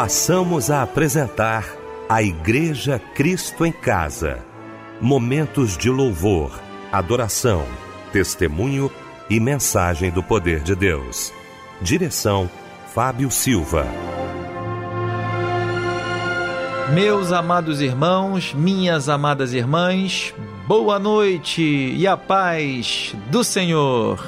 passamos a apresentar a Igreja Cristo em Casa. Momentos de louvor, adoração, testemunho e mensagem do poder de Deus. Direção Fábio Silva. Meus amados irmãos, minhas amadas irmãs, boa noite e a paz do Senhor.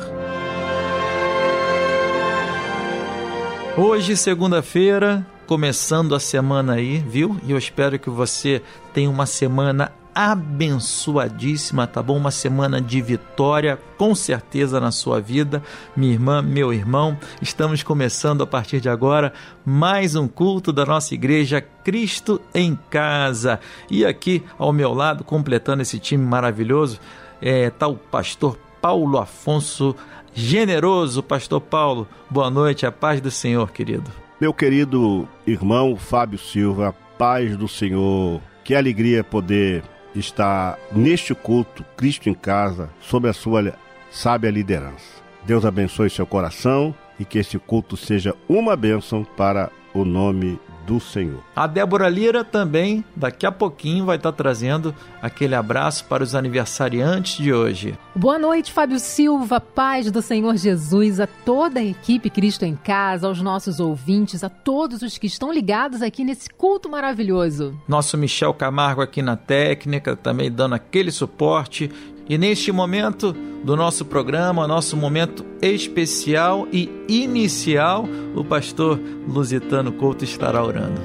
Hoje, segunda-feira, começando a semana aí, viu? E eu espero que você tenha uma semana abençoadíssima, tá bom? Uma semana de vitória, com certeza na sua vida, minha irmã, meu irmão. Estamos começando a partir de agora mais um culto da nossa igreja Cristo em Casa. E aqui ao meu lado, completando esse time maravilhoso, é, tá o pastor Paulo Afonso Generoso. Pastor Paulo, boa noite, a paz do Senhor, querido. Meu querido irmão Fábio Silva, paz do Senhor, que alegria poder estar neste culto, Cristo em Casa, sob a sua sábia liderança. Deus abençoe seu coração e que este culto seja uma bênção para o nome do Senhor. A Débora Lira também, daqui a pouquinho, vai estar trazendo aquele abraço para os aniversariantes de hoje. Boa noite, Fábio Silva, paz do Senhor Jesus, a toda a equipe Cristo em Casa, aos nossos ouvintes, a todos os que estão ligados aqui nesse culto maravilhoso. Nosso Michel Camargo aqui na técnica, também dando aquele suporte e neste momento do nosso programa, nosso momento especial e inicial, o pastor Lusitano Couto estará orando.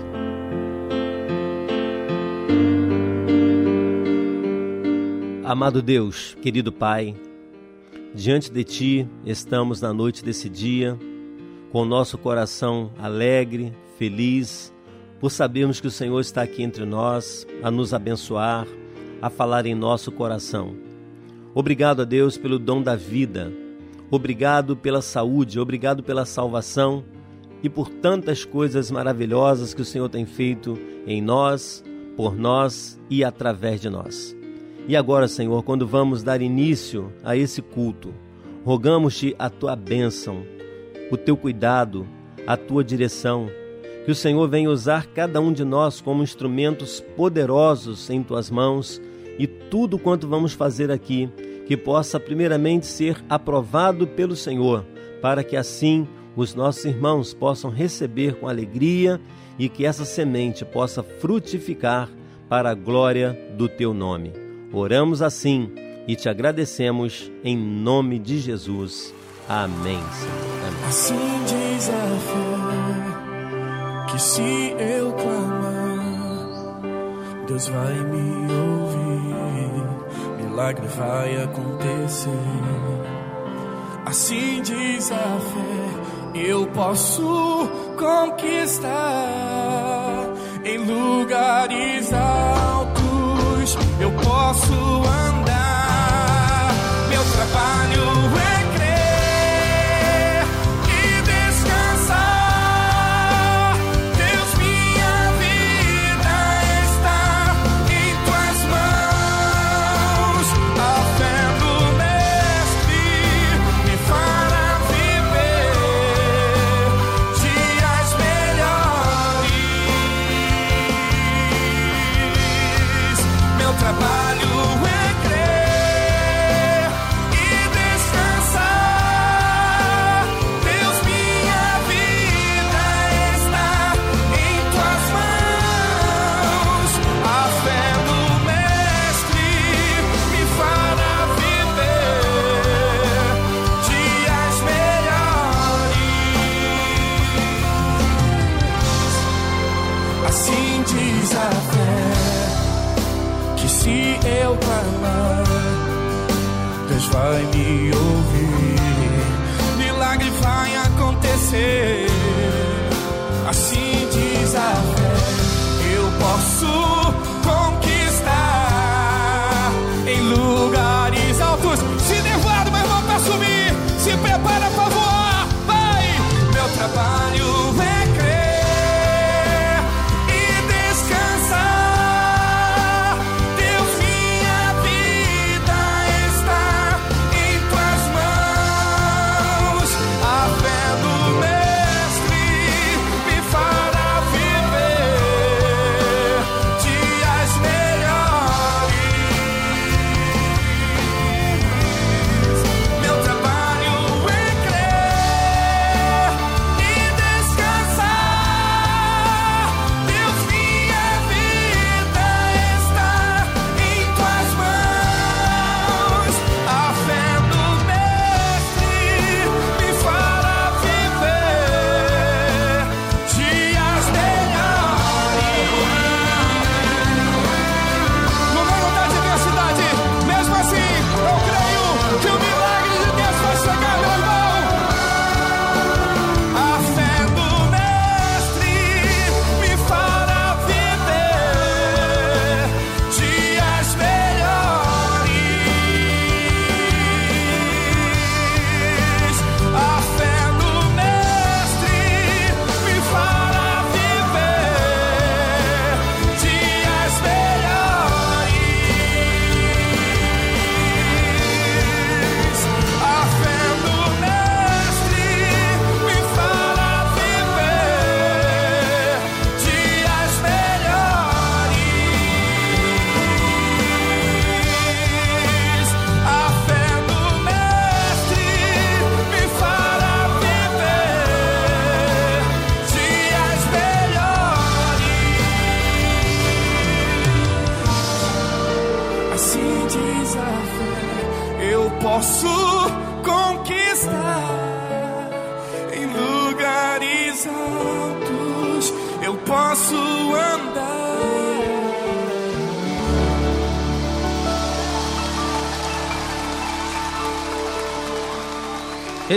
Amado Deus, querido Pai, diante de Ti estamos na noite desse dia, com o nosso coração alegre, feliz, por sabermos que o Senhor está aqui entre nós, a nos abençoar, a falar em nosso coração. Obrigado a Deus pelo dom da vida. Obrigado pela saúde, obrigado pela salvação e por tantas coisas maravilhosas que o Senhor tem feito em nós, por nós e através de nós. E agora, Senhor, quando vamos dar início a esse culto, rogamos-te a tua bênção, o teu cuidado, a tua direção, que o Senhor venha usar cada um de nós como instrumentos poderosos em tuas mãos e tudo quanto vamos fazer aqui que possa primeiramente ser aprovado pelo Senhor, para que assim os nossos irmãos possam receber com alegria e que essa semente possa frutificar para a glória do teu nome. Oramos assim e te agradecemos em nome de Jesus. Amém. Amém. Assim diz a fé que se eu clamar, Deus vai me ouvir milagre vai acontecer. Assim diz a fé, eu posso conquistar em lugares altos. Eu posso andar, meu trabalho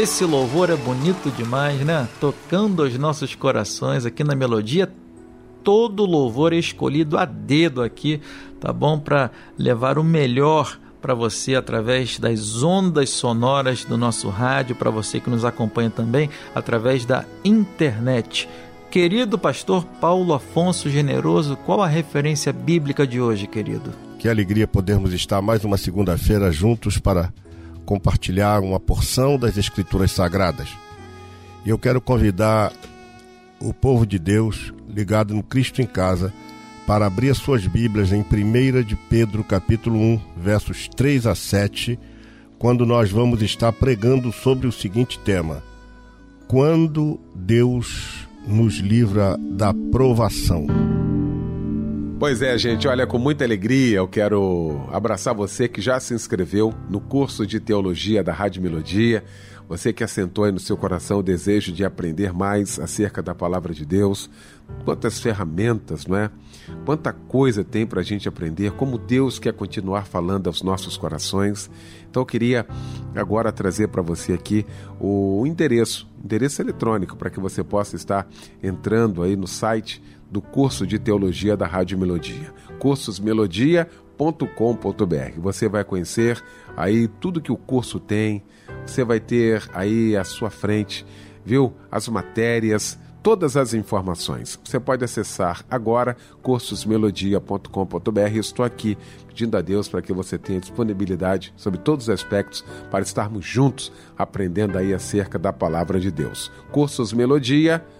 Esse louvor é bonito demais, né? Tocando os nossos corações aqui na melodia. Todo louvor é escolhido a dedo aqui, tá bom? Para levar o melhor para você através das ondas sonoras do nosso rádio, para você que nos acompanha também através da internet. Querido pastor Paulo Afonso Generoso, qual a referência bíblica de hoje, querido? Que alegria podermos estar mais uma segunda-feira juntos para compartilhar uma porção das Escrituras Sagradas. E eu quero convidar o povo de Deus ligado no Cristo em Casa para abrir as suas Bíblias em 1 de Pedro, capítulo 1, versos 3 a 7, quando nós vamos estar pregando sobre o seguinte tema: Quando Deus nos livra da provação. Pois é, gente, olha, com muita alegria eu quero abraçar você que já se inscreveu no curso de teologia da Rádio Melodia, você que assentou aí no seu coração o desejo de aprender mais acerca da palavra de Deus, quantas ferramentas, não é? Quanta coisa tem para a gente aprender, como Deus quer continuar falando aos nossos corações. Então eu queria agora trazer para você aqui o endereço, endereço eletrônico, para que você possa estar entrando aí no site do curso de teologia da Rádio Melodia, cursosmelodia.com.br. Você vai conhecer aí tudo que o curso tem, você vai ter aí à sua frente, viu, as matérias, todas as informações. Você pode acessar agora cursosmelodia.com.br. Estou aqui pedindo a Deus para que você tenha disponibilidade sobre todos os aspectos para estarmos juntos aprendendo aí acerca da palavra de Deus. cursosmelodia.com.br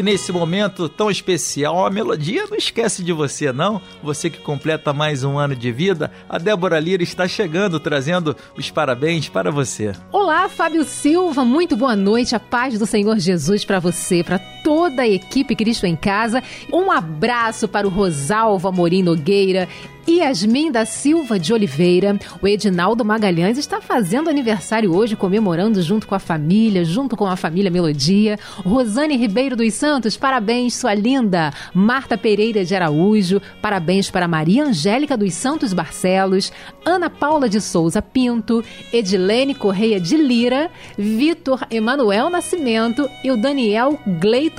E nesse momento tão especial, a melodia não esquece de você, não. Você que completa mais um ano de vida, a Débora Lira está chegando, trazendo os parabéns para você. Olá, Fábio Silva, muito boa noite. A paz do Senhor Jesus para você, para toda a equipe Cristo em Casa. Um abraço para o Rosalva Morim Nogueira Yasmin da Silva de Oliveira. O Edinaldo Magalhães está fazendo aniversário hoje, comemorando junto com a família, junto com a família Melodia. Rosane Ribeiro dos Santos, parabéns, sua linda. Marta Pereira de Araújo, parabéns para Maria Angélica dos Santos Barcelos. Ana Paula de Souza Pinto, Edilene Correia de Lira, Vitor Emanuel Nascimento e o Daniel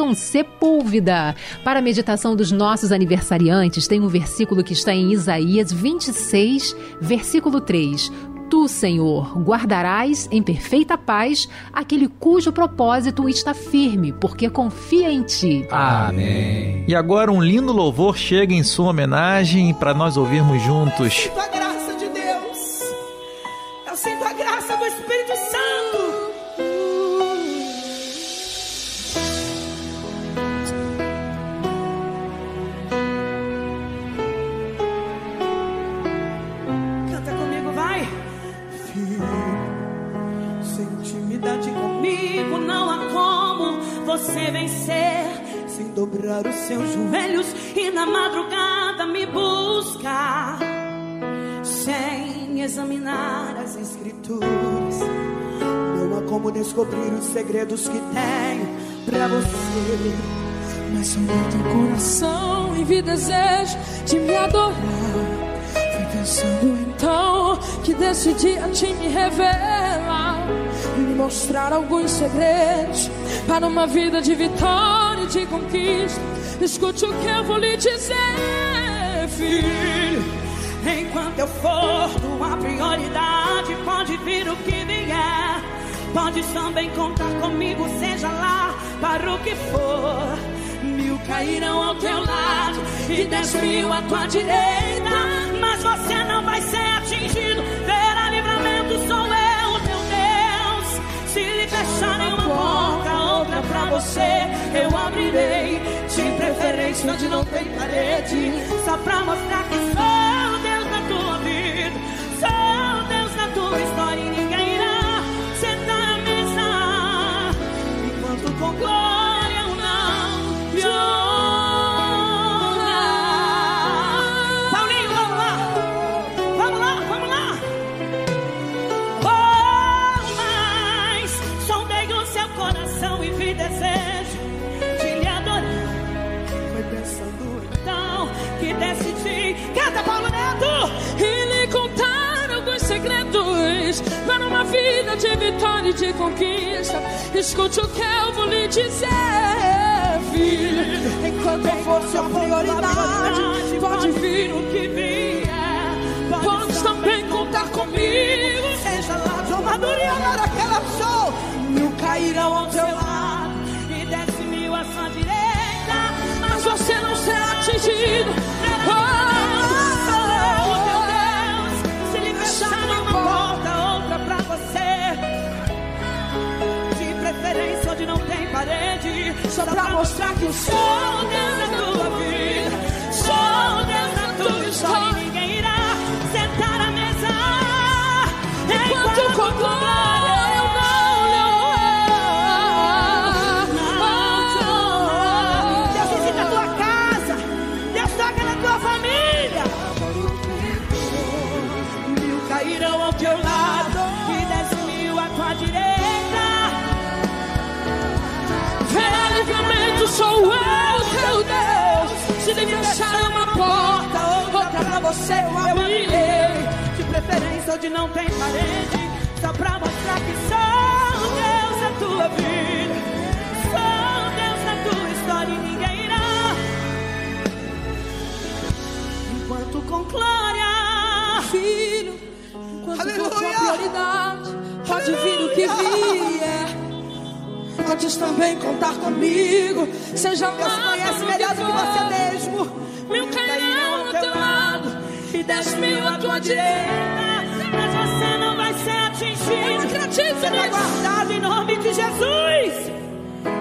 Gleiton Sepúlveda. Para a meditação dos nossos aniversariantes, tem um versículo que está em Isaías Isaías 26, versículo 3. Tu, Senhor, guardarás em perfeita paz aquele cujo propósito está firme, porque confia em ti. Amém. E agora um lindo louvor chega em sua homenagem para nós ouvirmos juntos. Eu sinto a graça de Deus. Eu sinto a graça do Espírito Santo. Sem intimidade comigo não há como você vencer. Sem dobrar os seus joelhos e na madrugada me buscar. Sem examinar as escrituras. Não há como descobrir os segredos que tenho pra você. Mas sonhar teu coração e vi desejo de me adorar. Fui pensando então que decidi a ti me revelar e me mostrar alguns segredos para uma vida de vitória e de conquista. Escute o que eu vou lhe dizer, filho. Enquanto eu for tua prioridade, pode vir o que vier. Pode também contar comigo, seja lá para o que for. Mil cairão ao teu lado e dez mil à tua direita. Mas você não vai ser atingido. Terá livramento, sou eu, teu Deus. Se lhe fecharem uma você eu abrirei. De preferência onde não tem parede, só pra mostrar que sou Deus na tua vida, sou Deus na tua história e ninguém irá sentar à mesa. Enquanto com para uma vida de vitória e de conquista. Escute o que eu vou lhe dizer, filho. Enquanto eu for sua prioridade, pode vir o que vier. Pode também contar comigo. Seja lá de uma duriana daquela show. Mil cairão ao teu lado e dez mil à sua direita. Mas você não será atingido. Só pra mostrar que sou Deus na tua vida. Sou Deus na tua história. Ninguém irá sentar à mesa. Enquanto com Fechar uma porta, outra pra você eu abrirei. De preferência onde não tem parede, só pra mostrar que sou Deus na tua vida. Sou Deus na tua história e ninguém irá. Enquanto com glória, filho, enquanto for sua prioridade, pode vir o que vier. Podes também contar comigo. Seja Deus conhece melhor do que você mesmo. Lado e dez mil à tua direita. Mas você não vai ser atingido. Você está guardado em nome de Jesus.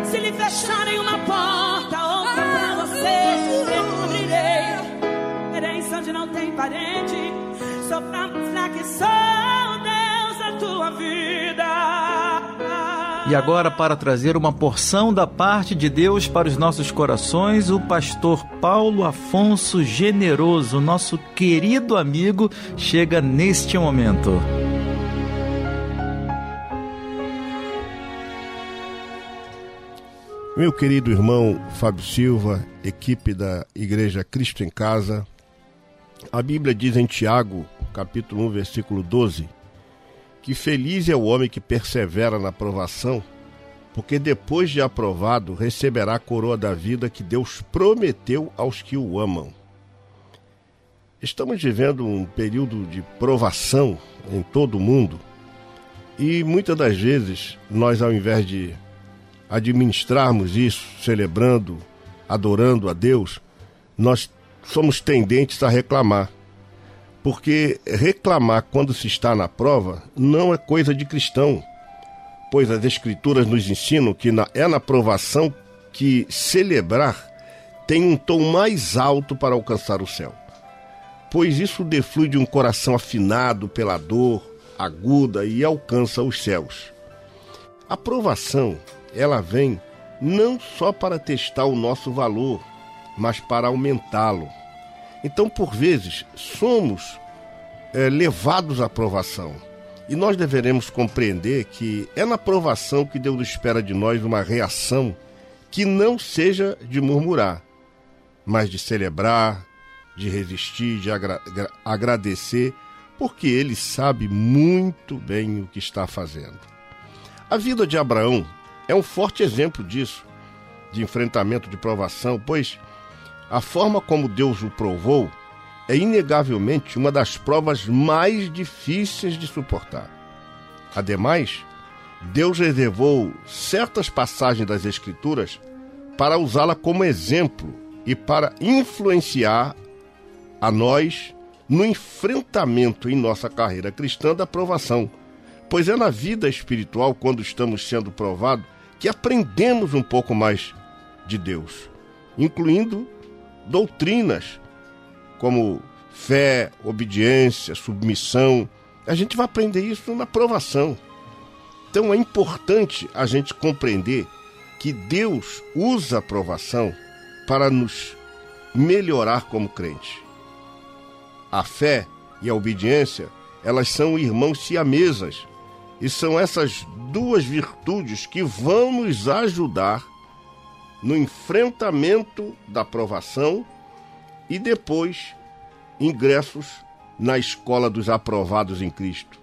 Se lhe fecharem uma porta, outra pra você eu abrirei. Herança onde não tem parente, só pra mostrar que sou Deus da tua vida. E agora, para trazer uma porção da parte de Deus para os nossos corações, o pastor Paulo Afonso Generoso, nosso querido amigo, chega neste momento. Meu querido irmão Fábio Silva, equipe da Igreja Cristo em Casa, a Bíblia diz em Tiago, capítulo 1, versículo 12, que feliz é o homem que persevera na provação, porque depois de aprovado receberá a coroa da vida que Deus prometeu aos que o amam. Estamos vivendo um período de provação em todo o mundo e muitas das vezes nós, ao invés de administrarmos isso, celebrando, adorando a Deus, nós somos tendentes a reclamar. Porque reclamar quando se está na prova não é coisa de cristão, pois as Escrituras nos ensinam que é na provação que celebrar tem um tom mais alto para alcançar o céu. Pois isso deflui de um coração afinado pela dor aguda e alcança os céus. A provação, ela vem não só para testar o nosso valor, mas para aumentá-lo. Então, por vezes, somos é, levados à provação. E nós deveremos compreender que é na provação que Deus espera de nós uma reação que não seja de murmurar, mas de celebrar, de resistir, de agra agradecer, porque Ele sabe muito bem o que está fazendo. A vida de Abraão é um forte exemplo disso, de enfrentamento de provação, pois a forma como Deus o provou é inegavelmente uma das provas mais difíceis de suportar. Ademais, Deus reservou certas passagens das Escrituras para usá-la como exemplo e para influenciar a nós no enfrentamento em nossa carreira cristã da provação. Pois é na vida espiritual, quando estamos sendo provados, que aprendemos um pouco mais de Deus, incluindo doutrinas como fé, obediência, submissão. A gente vai aprender isso na provação. Então é importante a gente compreender que Deus usa a provação para nos melhorar como crente. A fé e a obediência, elas são irmãos siamesas. E são essas duas virtudes que vão nos ajudar no enfrentamento da provação e depois ingressos na escola dos aprovados em Cristo.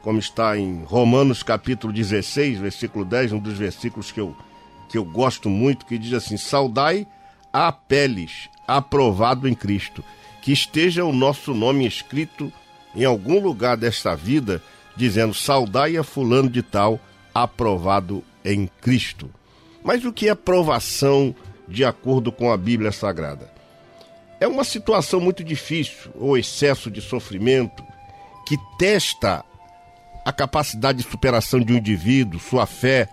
Como está em Romanos capítulo 16, versículo 10, um dos versículos que eu, que eu gosto muito, que diz assim: Saudai a peles, aprovado em Cristo, que esteja o nosso nome escrito em algum lugar desta vida, dizendo: Saudai a fulano de tal, aprovado em Cristo. Mas o que é aprovação de acordo com a Bíblia Sagrada? É uma situação muito difícil, ou excesso de sofrimento, que testa a capacidade de superação de um indivíduo, sua fé,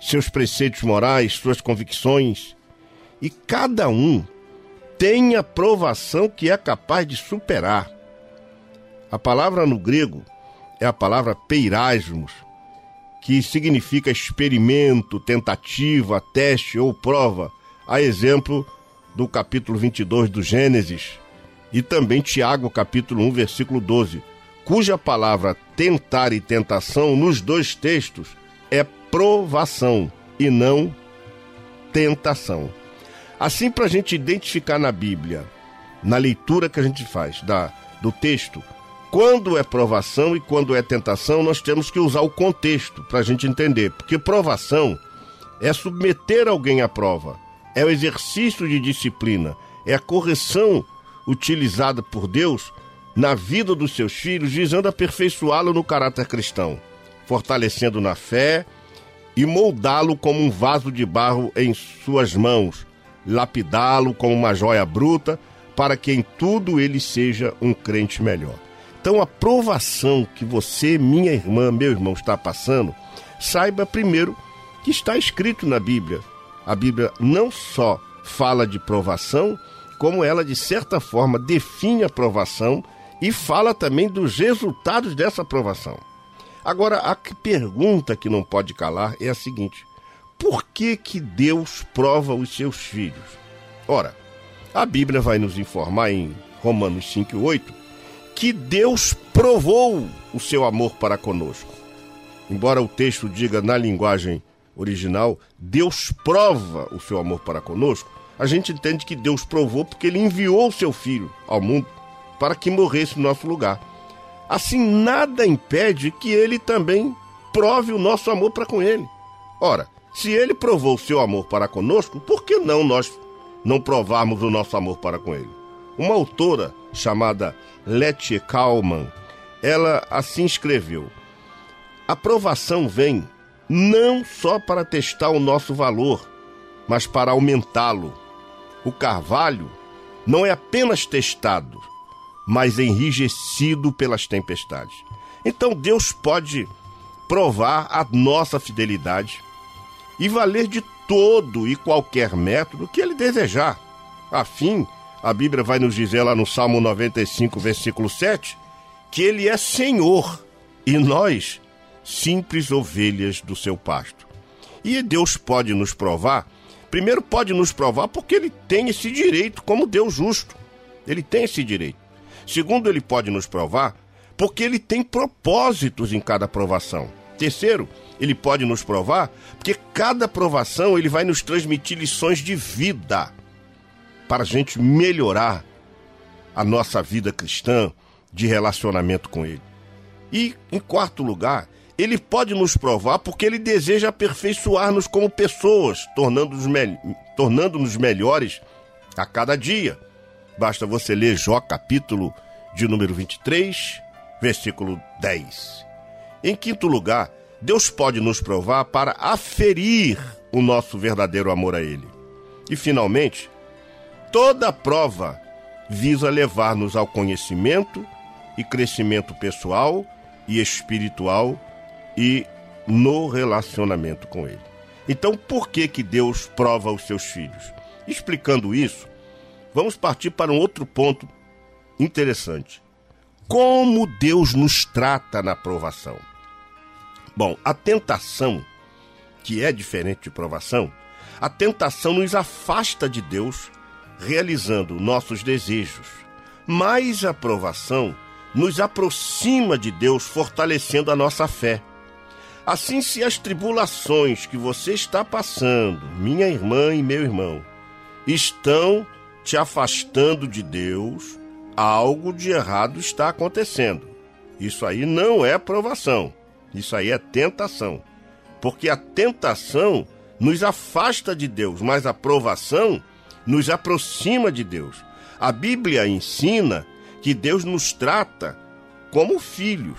seus preceitos morais, suas convicções. E cada um tem a provação que é capaz de superar. A palavra no grego é a palavra peirasmos, que significa experimento, tentativa, teste ou prova, a exemplo do capítulo 22 do Gênesis, e também Tiago, capítulo 1, versículo 12, cuja palavra tentar e tentação nos dois textos é provação e não tentação. Assim, para a gente identificar na Bíblia, na leitura que a gente faz da, do texto, quando é provação e quando é tentação, nós temos que usar o contexto para a gente entender. Porque provação é submeter alguém à prova, é o exercício de disciplina, é a correção utilizada por Deus na vida dos seus filhos, visando aperfeiçoá-lo no caráter cristão, fortalecendo na fé e moldá-lo como um vaso de barro em suas mãos, lapidá-lo como uma joia bruta, para que em tudo ele seja um crente melhor. Então, a provação que você, minha irmã, meu irmão, está passando, saiba primeiro que está escrito na Bíblia. A Bíblia não só fala de provação, como ela, de certa forma, define a provação e fala também dos resultados dessa provação. Agora, a pergunta que não pode calar é a seguinte: por que, que Deus prova os seus filhos? Ora, a Bíblia vai nos informar em Romanos 5 e 8 que Deus provou o seu amor para conosco. Embora o texto diga na linguagem original, Deus prova o seu amor para conosco, a gente entende que Deus provou porque ele enviou o seu filho ao mundo para que morresse no nosso lugar. Assim, nada impede que ele também prove o nosso amor para com ele. Ora, se ele provou o seu amor para conosco, por que não nós não provarmos o nosso amor para com ele? Uma autora chamada Letty Kalman, ela assim escreveu: A provação vem não só para testar o nosso valor, mas para aumentá-lo. O carvalho não é apenas testado, mas enrijecido pelas tempestades. Então Deus pode provar a nossa fidelidade e valer de todo e qualquer método que ele desejar, a fim a Bíblia vai nos dizer lá no Salmo 95, versículo 7, que ele é Senhor e nós, simples ovelhas do seu pasto. E Deus pode nos provar, primeiro pode nos provar porque ele tem esse direito como Deus justo. Ele tem esse direito. Segundo, ele pode nos provar porque ele tem propósitos em cada provação. Terceiro, ele pode nos provar porque cada provação ele vai nos transmitir lições de vida para a gente melhorar a nossa vida cristã de relacionamento com Ele. E, em quarto lugar, Ele pode nos provar porque Ele deseja aperfeiçoar-nos como pessoas, tornando-nos me tornando melhores a cada dia. Basta você ler Jó capítulo de número 23, versículo 10. Em quinto lugar, Deus pode nos provar para aferir o nosso verdadeiro amor a Ele. E finalmente, Toda prova visa levar-nos ao conhecimento e crescimento pessoal e espiritual e no relacionamento com Ele. Então, por que que Deus prova os seus filhos? Explicando isso, vamos partir para um outro ponto interessante. Como Deus nos trata na provação? Bom, a tentação, que é diferente de provação, a tentação nos afasta de Deus, realizando nossos desejos, mas a provação nos aproxima de Deus, fortalecendo a nossa fé. Assim, se as tribulações que você está passando, minha irmã e meu irmão, estão te afastando de Deus, algo de errado está acontecendo. Isso aí não é provação, isso aí é tentação. Porque a tentação nos afasta de Deus, mas a provação nos aproxima de Deus. A Bíblia ensina que Deus nos trata como filhos.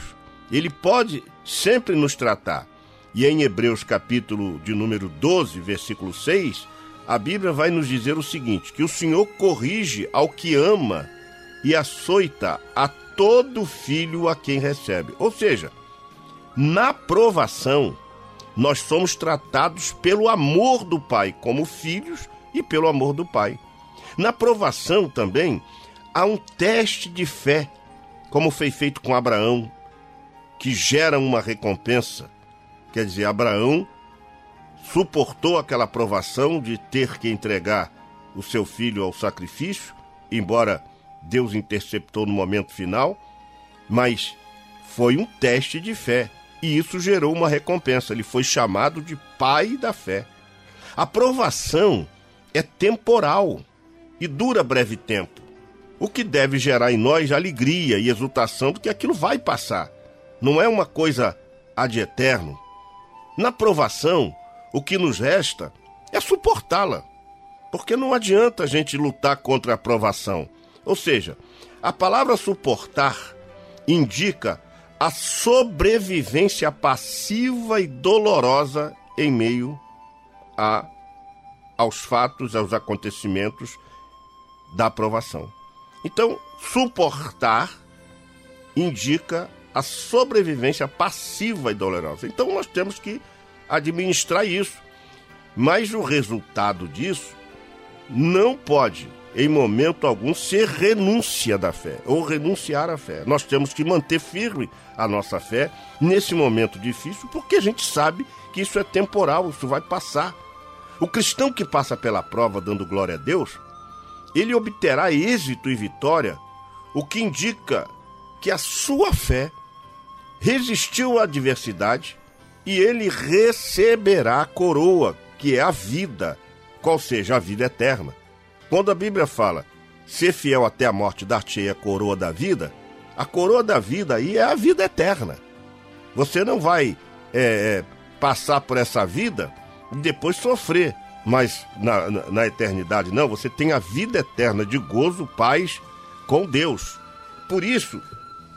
Ele pode sempre nos tratar. E em Hebreus capítulo de número 12, versículo 6, a Bíblia vai nos dizer o seguinte: que o Senhor corrige ao que ama e açoita a todo filho a quem recebe. Ou seja, na provação, nós somos tratados pelo amor do Pai como filhos e pelo amor do Pai. Na provação também há um teste de fé, como foi feito com Abraão, que gera uma recompensa. Quer dizer, Abraão suportou aquela provação de ter que entregar o seu filho ao sacrifício, embora Deus interceptou no momento final, mas foi um teste de fé e isso gerou uma recompensa. Ele foi chamado de pai da fé. A provação é temporal e dura breve tempo, o que deve gerar em nós alegria e exultação de que aquilo vai passar. Não é uma coisa ad eterno. Na provação, o que nos resta é suportá-la, porque não adianta a gente lutar contra a provação. Ou seja, a palavra suportar indica a sobrevivência passiva e dolorosa em meio a, aos fatos, aos acontecimentos da aprovação. Então, suportar indica a sobrevivência passiva e dolorosa. Então, nós temos que administrar isso. Mas o resultado disso não pode em momento algum, ser renúncia da fé ou renunciar à fé. Nós temos que manter firme a nossa fé nesse momento difícil, porque a gente sabe que isso é temporal, isso vai passar. O cristão que passa pela prova dando glória a Deus, ele obterá êxito e vitória, o que indica que a sua fé resistiu à adversidade e ele receberá a coroa, que é a vida, qual seja a vida eterna. Quando a Bíblia fala ser fiel até a morte, dar-te a coroa da vida, a coroa da vida aí é a vida eterna. Você não vai é, é, passar por essa vida e depois sofrer, mas na, na, na eternidade não, você tem a vida eterna de gozo, paz com Deus. Por isso,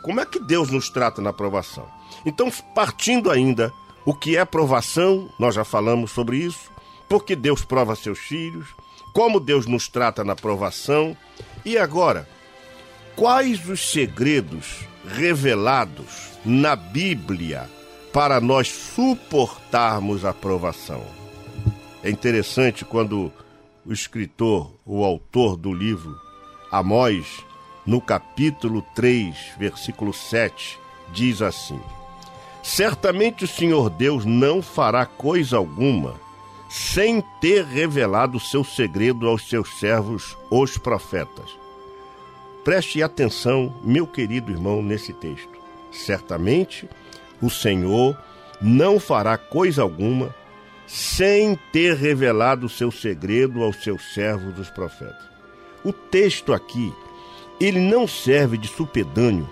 como é que Deus nos trata na provação? Então, partindo ainda o que é provação, nós já falamos sobre isso, porque Deus prova seus filhos, como Deus nos trata na provação. E agora, quais os segredos revelados na Bíblia para nós suportarmos a provação? É interessante quando o escritor, o autor do livro Amós, no capítulo 3, versículo 7, diz assim: Certamente o Senhor Deus não fará coisa alguma sem ter revelado seu segredo aos seus servos, os profetas. Preste atenção, meu querido irmão, nesse texto. Certamente o Senhor não fará coisa alguma sem ter revelado seu segredo aos seus servos, os profetas. O texto aqui, ele não serve de supedâneo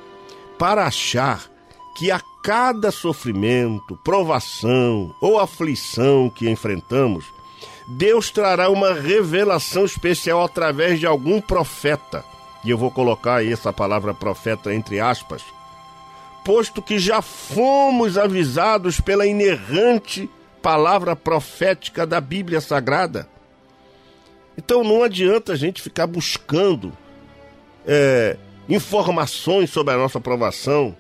para achar que a cada sofrimento, provação ou aflição que enfrentamos, Deus trará uma revelação especial através de algum profeta. E eu vou colocar essa palavra profeta entre aspas, posto que já fomos avisados pela inerrante palavra profética da Bíblia Sagrada. Então não adianta a gente ficar buscando é, informações sobre a nossa provação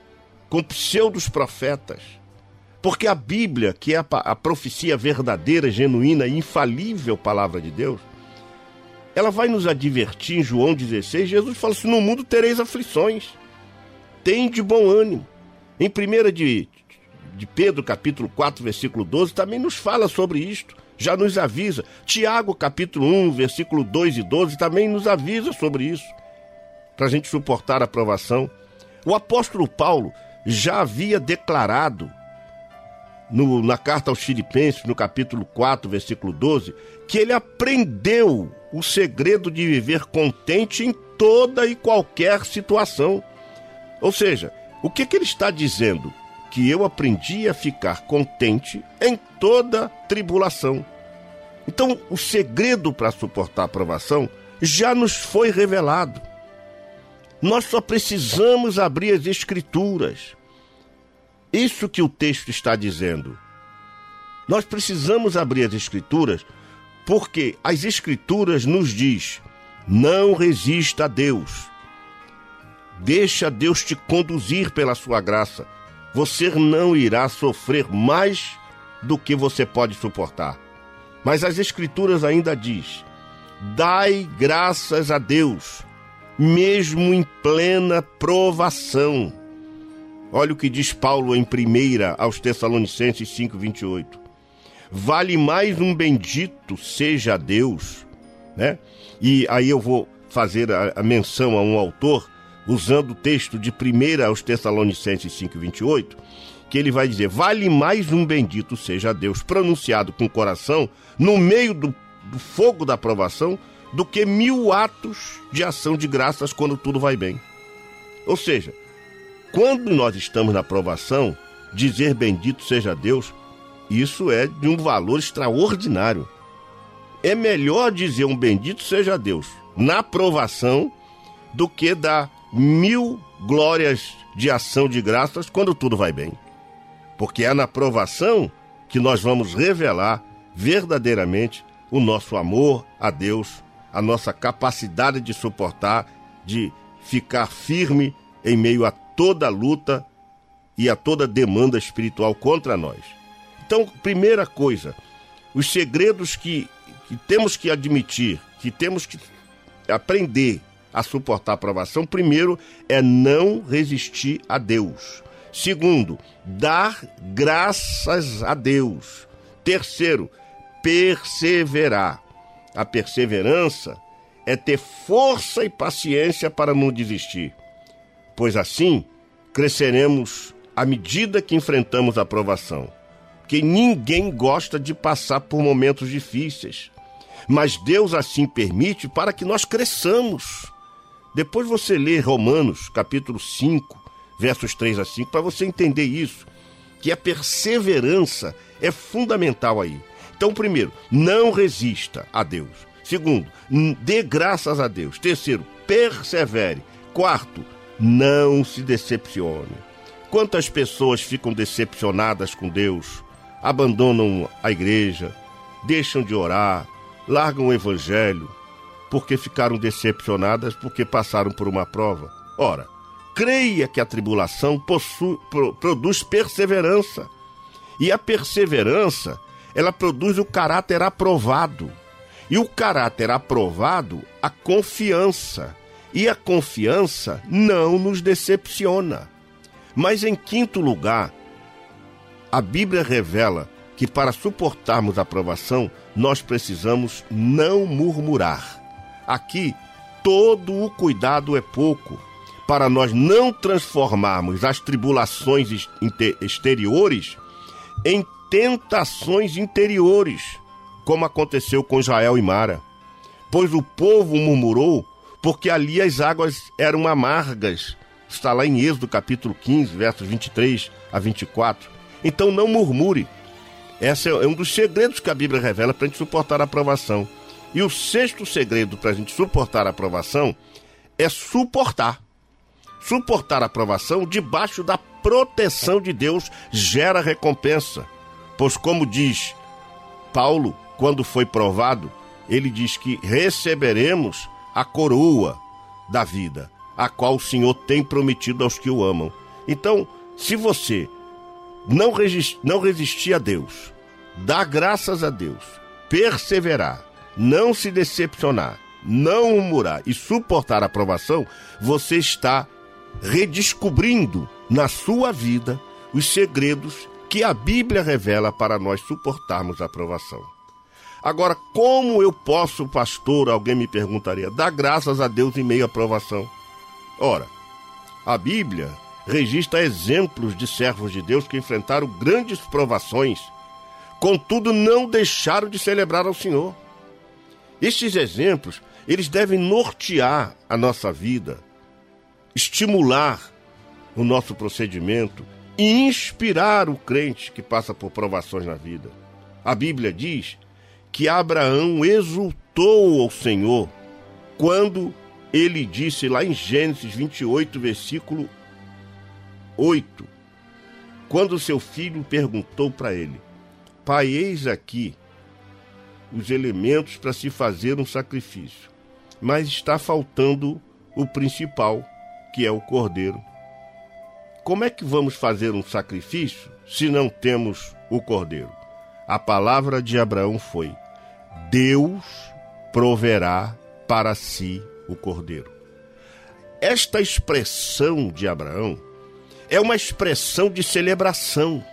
com pseudos profetas. Porque a Bíblia, que é a, a profecia verdadeira, genuína e infalível palavra de Deus, ela vai nos advertir em João 16. Jesus fala assim: No mundo tereis aflições, tem de bom ânimo. Em 1 de, de Pedro, capítulo 4, versículo 12, também nos fala sobre isto, já nos avisa. Tiago, capítulo 1, versículo 2 e 12, também nos avisa sobre isso, para a gente suportar a provação. O apóstolo Paulo já havia declarado no, na carta aos Filipenses, no capítulo 4, versículo 12, que ele aprendeu o segredo de viver contente em toda e qualquer situação. Ou seja, o que, que ele está dizendo? Que eu aprendi a ficar contente em toda tribulação. Então, o segredo para suportar a provação já nos foi revelado. Nós só precisamos abrir as Escrituras. Isso que o texto está dizendo. Nós precisamos abrir as Escrituras porque as Escrituras nos diz: não resista a Deus. Deixa Deus te conduzir pela sua graça. Você não irá sofrer mais do que você pode suportar. Mas as Escrituras ainda diz: dai graças a Deus, mesmo em plena provação. Olha o que diz Paulo em 1 aos Tessalonicenses 5:28. Vale mais um bendito seja Deus, né? E aí eu vou fazer a, a menção a um autor usando o texto de 1 aos Tessalonicenses 5:28, que ele vai dizer: "Vale mais um bendito seja Deus pronunciado com o coração no meio do, do fogo da provação do que mil atos de ação de graças quando tudo vai bem." Ou seja, quando nós estamos na provação, dizer bendito seja Deus, isso é de um valor extraordinário. É melhor dizer um bendito seja Deus na provação do que dar mil glórias de ação de graças quando tudo vai bem. Porque é na provação que nós vamos revelar verdadeiramente o nosso amor a Deus, a nossa capacidade de suportar, de ficar firme em meio a toda luta e a toda demanda espiritual contra nós. Então, primeira coisa, os segredos que, que temos que admitir, que temos que aprender a suportar a provação, primeiro é não resistir a Deus. Segundo, dar graças a Deus. Terceiro, perseverar. A perseverança é ter força e paciência para não desistir pois assim cresceremos à medida que enfrentamos a provação. Que ninguém gosta de passar por momentos difíceis, mas Deus assim permite para que nós cresçamos. Depois você lê Romanos, capítulo 5, versos 3 a 5, para você entender isso, que a perseverança é fundamental aí. Então, primeiro, não resista a Deus. Segundo, dê graças a Deus. Terceiro, persevere. Quarto, não se decepcione. Quantas pessoas ficam decepcionadas com Deus, abandonam a igreja, deixam de orar, largam o evangelho, porque ficaram decepcionadas porque passaram por uma prova? Ora, creia que a tribulação produz perseverança. E a perseverança, ela produz o caráter aprovado. E o caráter aprovado, a confiança. E a confiança não nos decepciona. Mas em quinto lugar, a Bíblia revela que para suportarmos a provação, nós precisamos não murmurar. Aqui, todo o cuidado é pouco para nós não transformarmos as tribulações exteriores em tentações interiores, como aconteceu com Israel e Mara. Pois o povo murmurou porque ali as águas eram amargas. Está lá em Êxodo capítulo 15, versos 23 a 24. Então não murmure. Esse é um dos segredos que a Bíblia revela para a gente suportar a aprovação. E o sexto segredo para a gente suportar a aprovação é suportar. Suportar a aprovação debaixo da proteção de Deus gera recompensa. Pois, como diz Paulo, quando foi provado, ele diz que receberemos a coroa da vida, a qual o Senhor tem prometido aos que o amam. Então, se você não, resist, não resistir a Deus, dar graças a Deus, perseverar, não se decepcionar, não murmurar e suportar a provação, você está redescobrindo na sua vida os segredos que a Bíblia revela para nós suportarmos a provação. Agora, como eu posso, pastor, alguém me perguntaria, dar graças a Deus em meio à provação? Ora, a Bíblia registra exemplos de servos de Deus que enfrentaram grandes provações, contudo não deixaram de celebrar ao Senhor. Estes exemplos, eles devem nortear a nossa vida, estimular o nosso procedimento e inspirar o crente que passa por provações na vida. A Bíblia diz que Abraão exultou ao Senhor quando ele disse lá em Gênesis 28, versículo 8, quando seu filho perguntou para ele: Pai, eis aqui os elementos para se fazer um sacrifício, mas está faltando o principal, que é o cordeiro. Como é que vamos fazer um sacrifício se não temos o cordeiro? A palavra de Abraão foi: Deus proverá para si o cordeiro. Esta expressão de Abraão é uma expressão de celebração,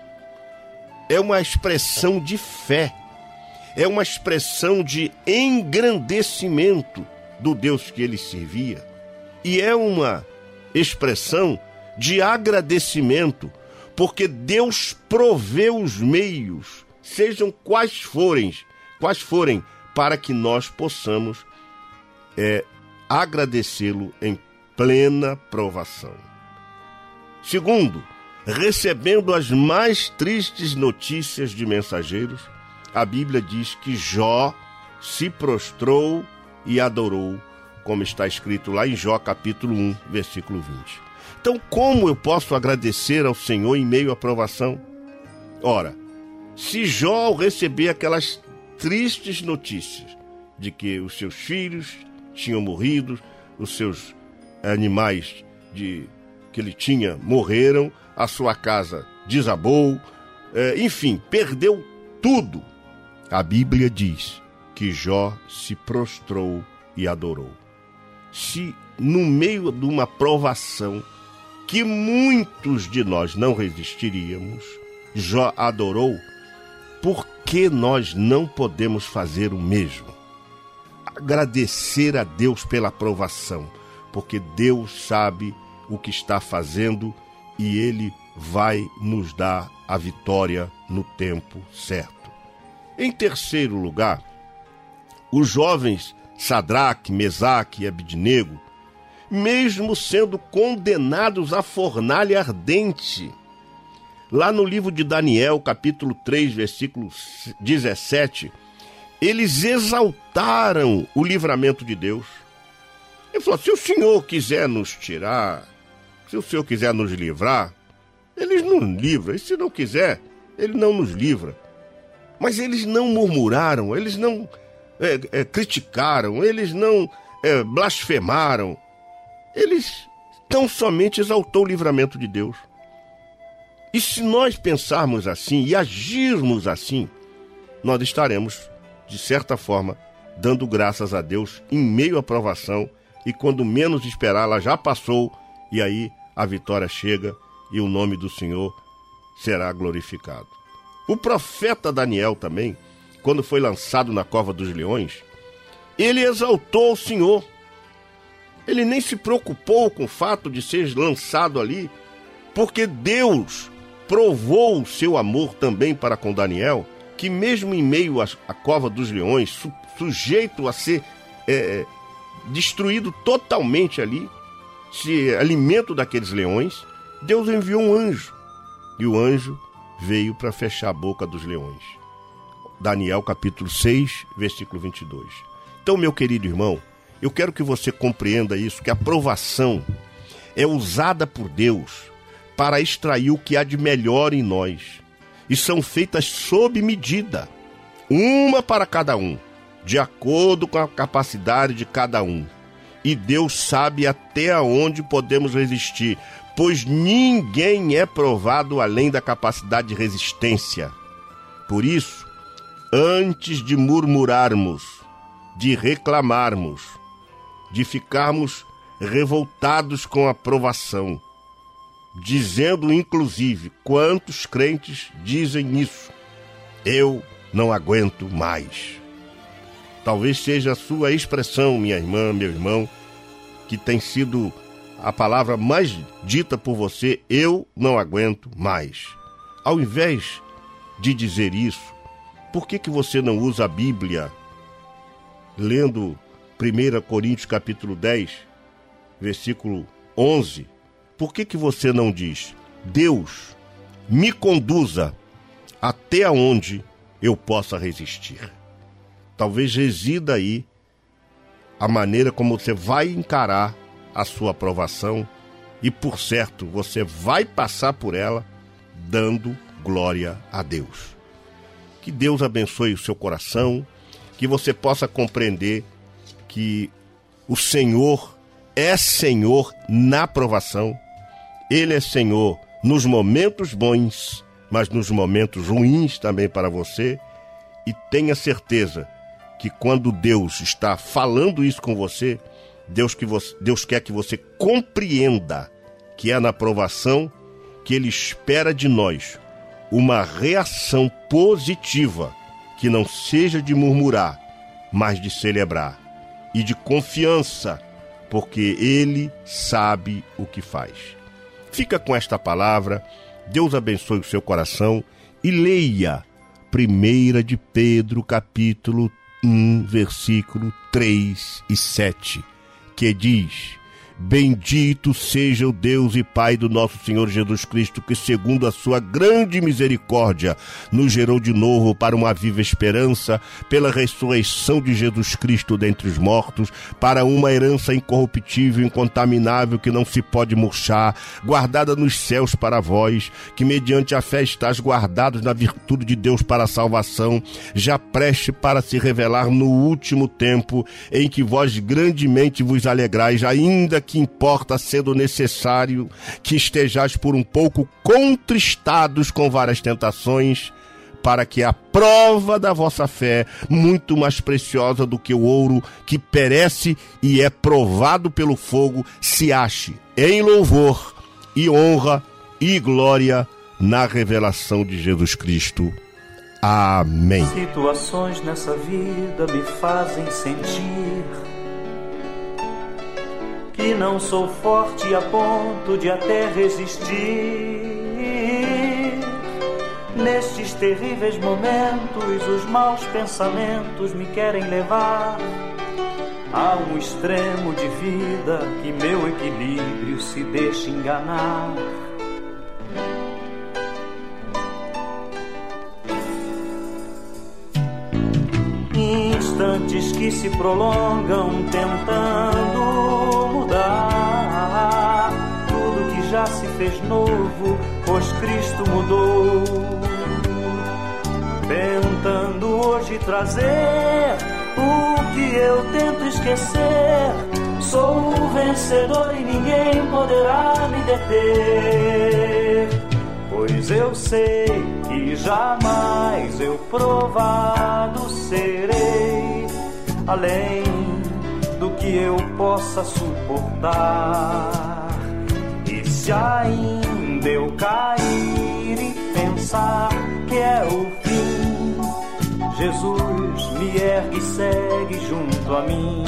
é uma expressão de fé, é uma expressão de engrandecimento do Deus que ele servia e é uma expressão de agradecimento, porque Deus provê os meios, sejam quais forem, quais forem, para que nós possamos é, agradecê-lo em plena provação. Segundo, recebendo as mais tristes notícias de mensageiros, a Bíblia diz que Jó se prostrou e adorou, como está escrito lá em Jó capítulo 1, versículo 20. Então, como eu posso agradecer ao Senhor em meio à provação? Ora, se Jó receber aquelas tristes notícias de que os seus filhos tinham morrido, os seus animais de que ele tinha morreram, a sua casa desabou, é, enfim, perdeu tudo. A Bíblia diz que Jó se prostrou e adorou. Se no meio de uma provação que muitos de nós não resistiríamos, Jó adorou, por que nós não podemos fazer o mesmo? Agradecer a Deus pela aprovação, porque Deus sabe o que está fazendo e Ele vai nos dar a vitória no tempo certo. Em terceiro lugar, os jovens Sadraque, Mesaque e Abidnego mesmo sendo condenados à fornalha ardente. Lá no livro de Daniel, capítulo 3, versículo 17, eles exaltaram o livramento de Deus. Ele falou: se o Senhor quiser nos tirar, se o Senhor quiser nos livrar, ele nos livra. E se não quiser, ele não nos livra. Mas eles não murmuraram, eles não é, é, criticaram, eles não é, blasfemaram, eles tão somente exaltou o livramento de Deus. E se nós pensarmos assim e agirmos assim, nós estaremos, de certa forma, dando graças a Deus em meio à provação e quando menos esperar, ela já passou e aí a vitória chega e o nome do Senhor será glorificado. O profeta Daniel também, quando foi lançado na cova dos leões, ele exaltou o Senhor ele nem se preocupou com o fato de ser lançado ali, porque Deus provou o seu amor também para com Daniel, que mesmo em meio à, cova dos leões, su, sujeito a ser é, é, destruído totalmente ali, se alimento daqueles leões, Deus enviou um anjo. E o anjo veio para fechar a boca dos leões. Daniel capítulo 6, versículo 22. Então, meu querido irmão, eu quero que você compreenda isso, que a provação é usada por Deus para extrair o que há de melhor em nós. E são feitas sob medida, uma para cada um, de acordo com a capacidade de cada um. E Deus sabe até onde podemos resistir, pois ninguém é provado além da capacidade de resistência. Por isso, antes de murmurarmos, de reclamarmos, de ficarmos revoltados com a provação, dizendo inclusive quantos crentes dizem isso. Eu não aguento mais. Talvez seja a sua expressão, minha irmã, meu irmão, que tem sido a palavra mais dita por você, eu não aguento mais. Ao invés de dizer isso, por que, que você não usa a Bíblia lendo 1 Coríntios capítulo 10, versículo 11? Por que, que você não diz, Deus, me conduza até onde eu possa resistir? Talvez resida aí a maneira como você vai encarar a sua aprovação e, por certo, você vai passar por ela dando glória a Deus. Que Deus abençoe o seu coração, que você possa compreender que o Senhor é Senhor na aprovação, Ele é Senhor nos momentos bons, mas nos momentos ruins também para você, e tenha certeza que quando Deus está falando isso com você, Deus, que você, Deus quer que você compreenda que é na aprovação que Ele espera de nós uma reação positiva, que não seja de murmurar, mas de celebrar, e de confiança, porque Ele sabe o que faz. Fica com esta palavra, Deus abençoe o seu coração e leia 1 de Pedro, capítulo 1, versículo 3 e 7, que diz: Bendito seja o Deus e Pai do nosso Senhor Jesus Cristo, que, segundo a sua grande misericórdia, nos gerou de novo para uma viva esperança, pela ressurreição de Jesus Cristo dentre os mortos, para uma herança incorruptível, incontaminável, que não se pode murchar, guardada nos céus para vós, que mediante a fé estás guardados na virtude de Deus para a salvação, já preste para se revelar no último tempo, em que vós grandemente vos alegrais, ainda que importa, sendo necessário que estejais por um pouco contristados com várias tentações, para que a prova da vossa fé, muito mais preciosa do que o ouro que perece e é provado pelo fogo, se ache em louvor e honra e glória na revelação de Jesus Cristo. Amém. Situações nessa vida me fazem sentir que não sou forte a ponto de até resistir. Nestes terríveis momentos, os maus pensamentos me querem levar a um extremo de vida que meu equilíbrio se deixa enganar. Instantes que se prolongam tentando mudar tudo que já se fez novo, pois Cristo mudou. Tentando hoje trazer o que eu tento esquecer. Sou o vencedor e ninguém poderá me deter. Pois eu sei que jamais eu provado serei além do que eu possa suportar. E se ainda eu cair e pensar que é o fim, Jesus me ergue e segue junto a mim.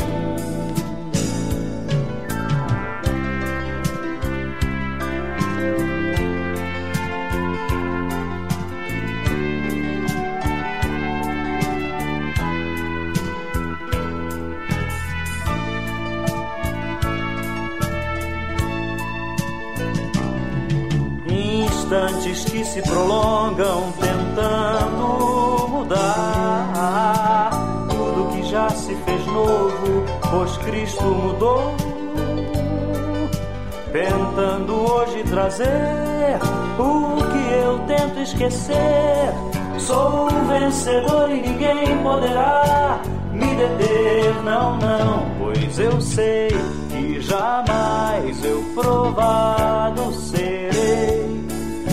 Instantes que se prolongam tentando mudar tudo que já se fez novo, pois Cristo mudou. Tentando hoje trazer o que eu tento esquecer. Sou o vencedor e ninguém poderá me deter, não, não, pois eu sei que jamais eu provado serei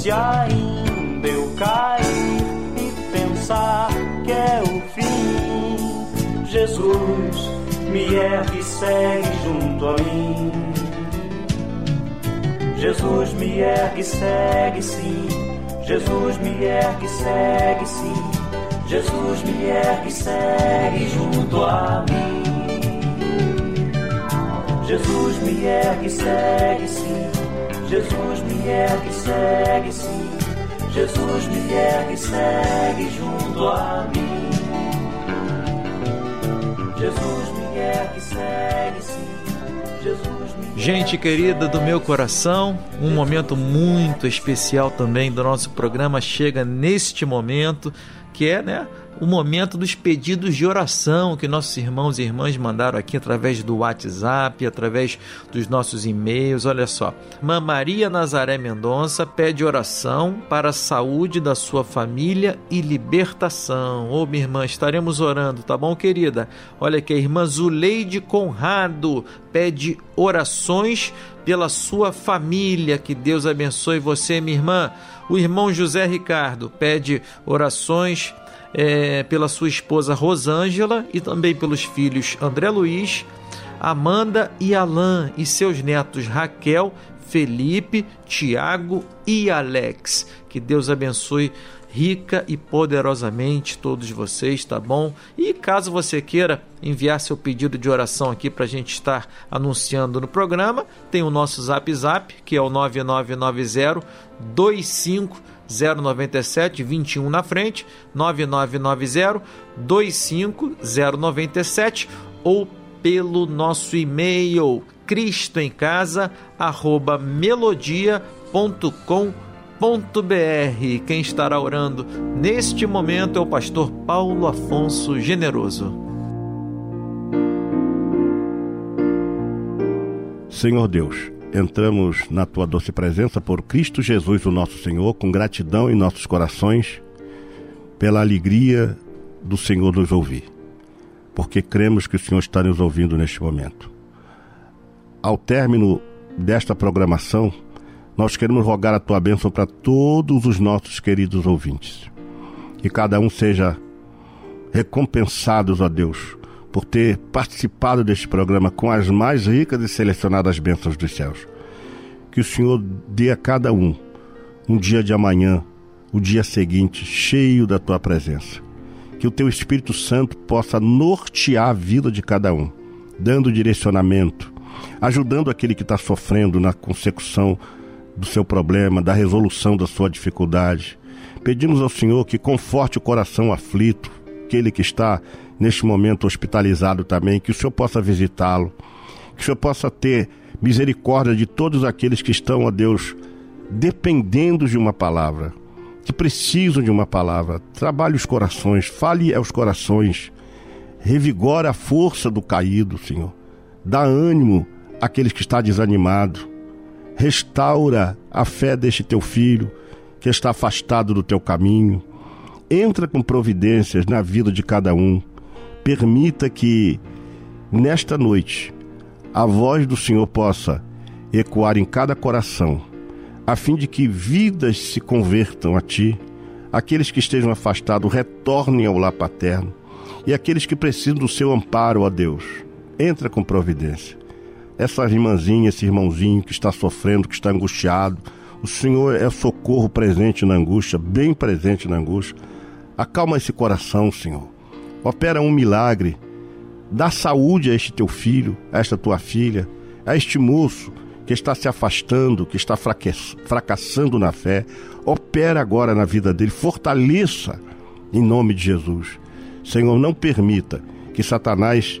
Se ainda eu cair e pensar que é o fim, Jesus me ergue e segue junto a mim. Jesus me ergue e segue sim. Jesus me ergue e segue sim. Jesus me ergue e segue junto a mim. Jesus me ergue e segue sim. Jesus me ergue segue sim. Jesus me ergue segue junto a mim. Jesus me ergue segue sim. Gente querida do meu coração, um momento muito especial também do nosso programa chega neste momento, que é, né, o momento dos pedidos de oração que nossos irmãos e irmãs mandaram aqui através do WhatsApp, através dos nossos e-mails. Olha só, Mãe Maria Nazaré Mendonça pede oração para a saúde da sua família e libertação. Ô, minha irmã, estaremos orando, tá bom, querida? Olha aqui, a irmã Zuleide Conrado pede orações pela sua família. Que Deus abençoe você, minha irmã. O irmão José Ricardo pede orações é, pela sua esposa Rosângela e também pelos filhos André Luiz, Amanda e Alain e seus netos Raquel, Felipe, Tiago e Alex. Que Deus abençoe rica e poderosamente todos vocês, tá bom? E caso você queira enviar seu pedido de oração aqui para a gente estar anunciando no programa, tem o nosso Zap Zap, que é o 9990 25 097 21 na frente, 9990 25097 ou pelo nosso e-mail cristoemcasa@melodia.com.br. Quem estará orando neste momento é o pastor Paulo Afonso Generoso. Senhor Deus, entramos na tua doce presença por Cristo Jesus, o nosso Senhor, com gratidão em nossos corações, pela alegria do Senhor nos ouvir, porque cremos que o Senhor está nos ouvindo neste momento. Ao término desta programação, nós queremos rogar a tua bênção para todos os nossos queridos ouvintes. Que cada um seja recompensados, ó Deus, por ter participado deste programa com as mais ricas e selecionadas bênçãos dos céus. Que o Senhor dê a cada um um dia de amanhã, o dia seguinte, cheio da tua presença. Que o teu Espírito Santo possa nortear a vida de cada um, dando direcionamento, ajudando aquele que está sofrendo na consecução do seu problema, da resolução da sua dificuldade. Pedimos ao Senhor que conforte o coração aflito, aquele que está neste momento hospitalizado também, que o Senhor possa visitá-lo, que o Senhor possa ter misericórdia de todos aqueles que estão, ó Deus, dependendo de uma palavra, que precisam de uma palavra. Trabalhe os corações, fale aos corações, revigora a força do caído, Senhor. Dá ânimo àqueles que está desanimado. Restaura a fé deste teu filho que está afastado do teu caminho. Entra com providências na vida de cada um permita que nesta noite a voz do Senhor possa ecoar em cada coração, a fim de que vidas se convertam a Ti, aqueles que estejam afastados retornem ao lar paterno e aqueles que precisam do Seu amparo, ó Deus, entra com providência. Essa irmãzinha, esse irmãozinho que está sofrendo, que está angustiado, o Senhor é socorro presente na angústia, bem presente na angústia. Acalma esse coração, Senhor opera um milagre. Dá saúde a este teu filho, a esta tua filha, a este moço que está se afastando, que está fracassando na fé. Opera agora na vida dele, fortaleça em nome de Jesus. Senhor, não permita que Satanás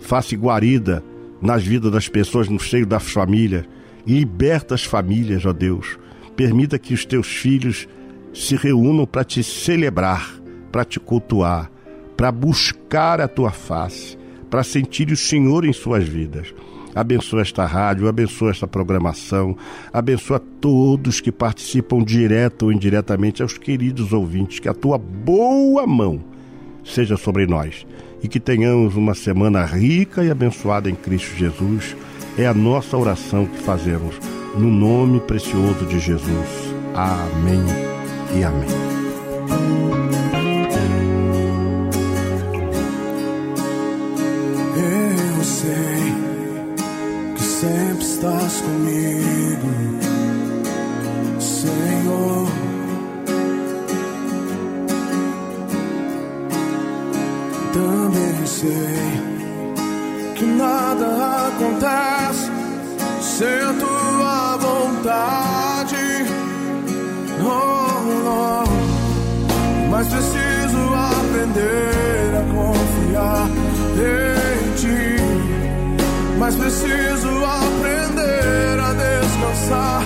faça guarida nas vidas das pessoas, no seio das famílias. Liberta as famílias, ó Deus. Permita que os teus filhos se reúnam para te celebrar, para te cultuar, para buscar a tua face, para sentir o Senhor em suas vidas. Abençoa esta rádio, abençoa esta programação, abençoa todos que participam direto ou indiretamente, aos queridos ouvintes, que a tua boa mão seja sobre nós e que tenhamos uma semana rica e abençoada em Cristo Jesus. É a nossa oração que fazemos, no nome precioso de Jesus. Amém e amém. Eu sei que sempre estás comigo, Senhor. Também sei que nada acontece sem tua vontade. Oh, oh. Mas preciso aprender a confiar em ti. Mas preciso aprender a descansar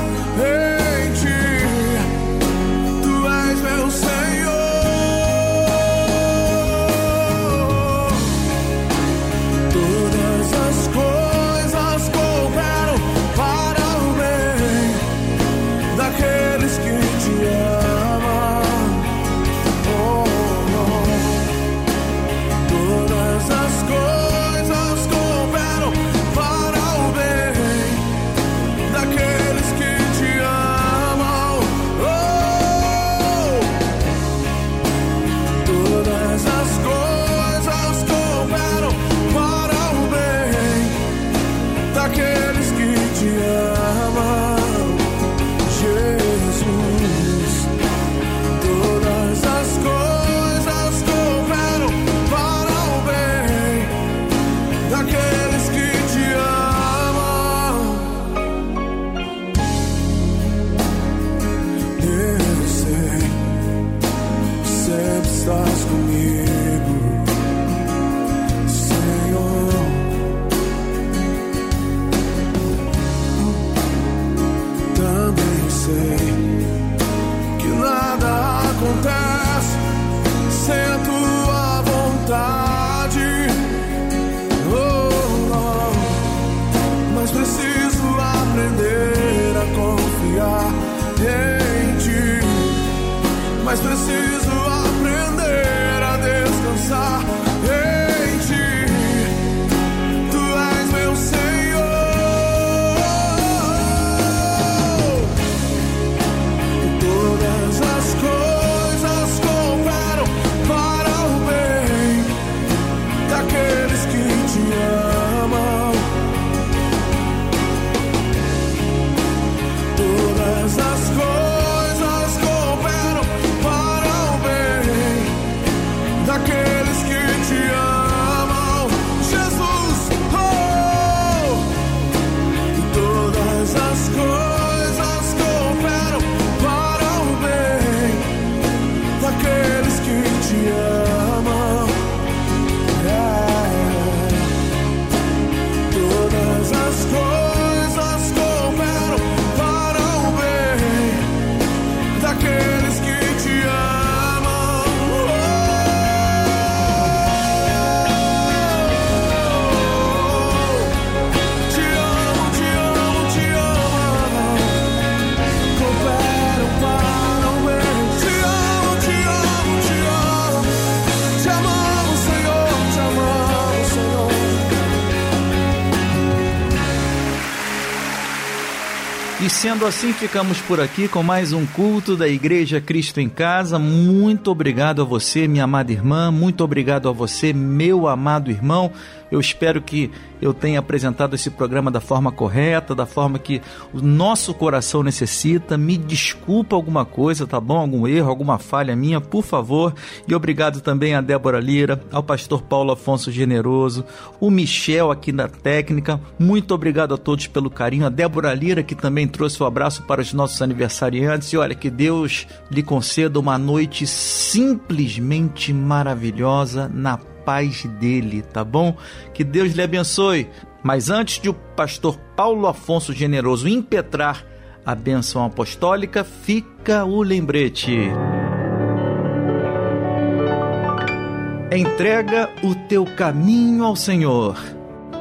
sendo assim, ficamos por aqui com mais um culto da Igreja Cristo em Casa. Muito obrigado a você, minha amada irmã. Muito obrigado a você, meu amado irmão. Eu espero que eu tenha apresentado esse programa da forma correta, da forma que o nosso coração necessita. Me desculpa alguma coisa, tá bom? Algum erro, alguma falha minha, por favor. E obrigado também a Débora Lira, ao pastor Paulo Afonso Generoso, o Michel aqui na técnica. Muito obrigado a todos pelo carinho. A Débora Lira, que também trouxe o abraço para os nossos aniversariantes. E olha, que Deus lhe conceda uma noite simplesmente maravilhosa na paz dele, tá bom? Que Deus lhe abençoe. Mas antes de o pastor Paulo Afonso Generoso impetrar a bênção apostólica, fica o lembrete. Entrega o teu caminho ao Senhor.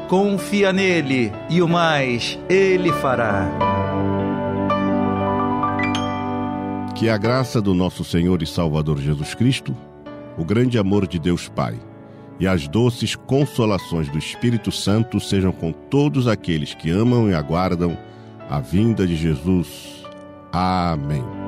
Confia nele e o mais ele fará. Que a graça do nosso Senhor e Salvador Jesus Cristo, o grande amor de Deus Pai e as doces consolações do Espírito Santo sejam com todos aqueles que amam e aguardam a vinda de Jesus. Amém.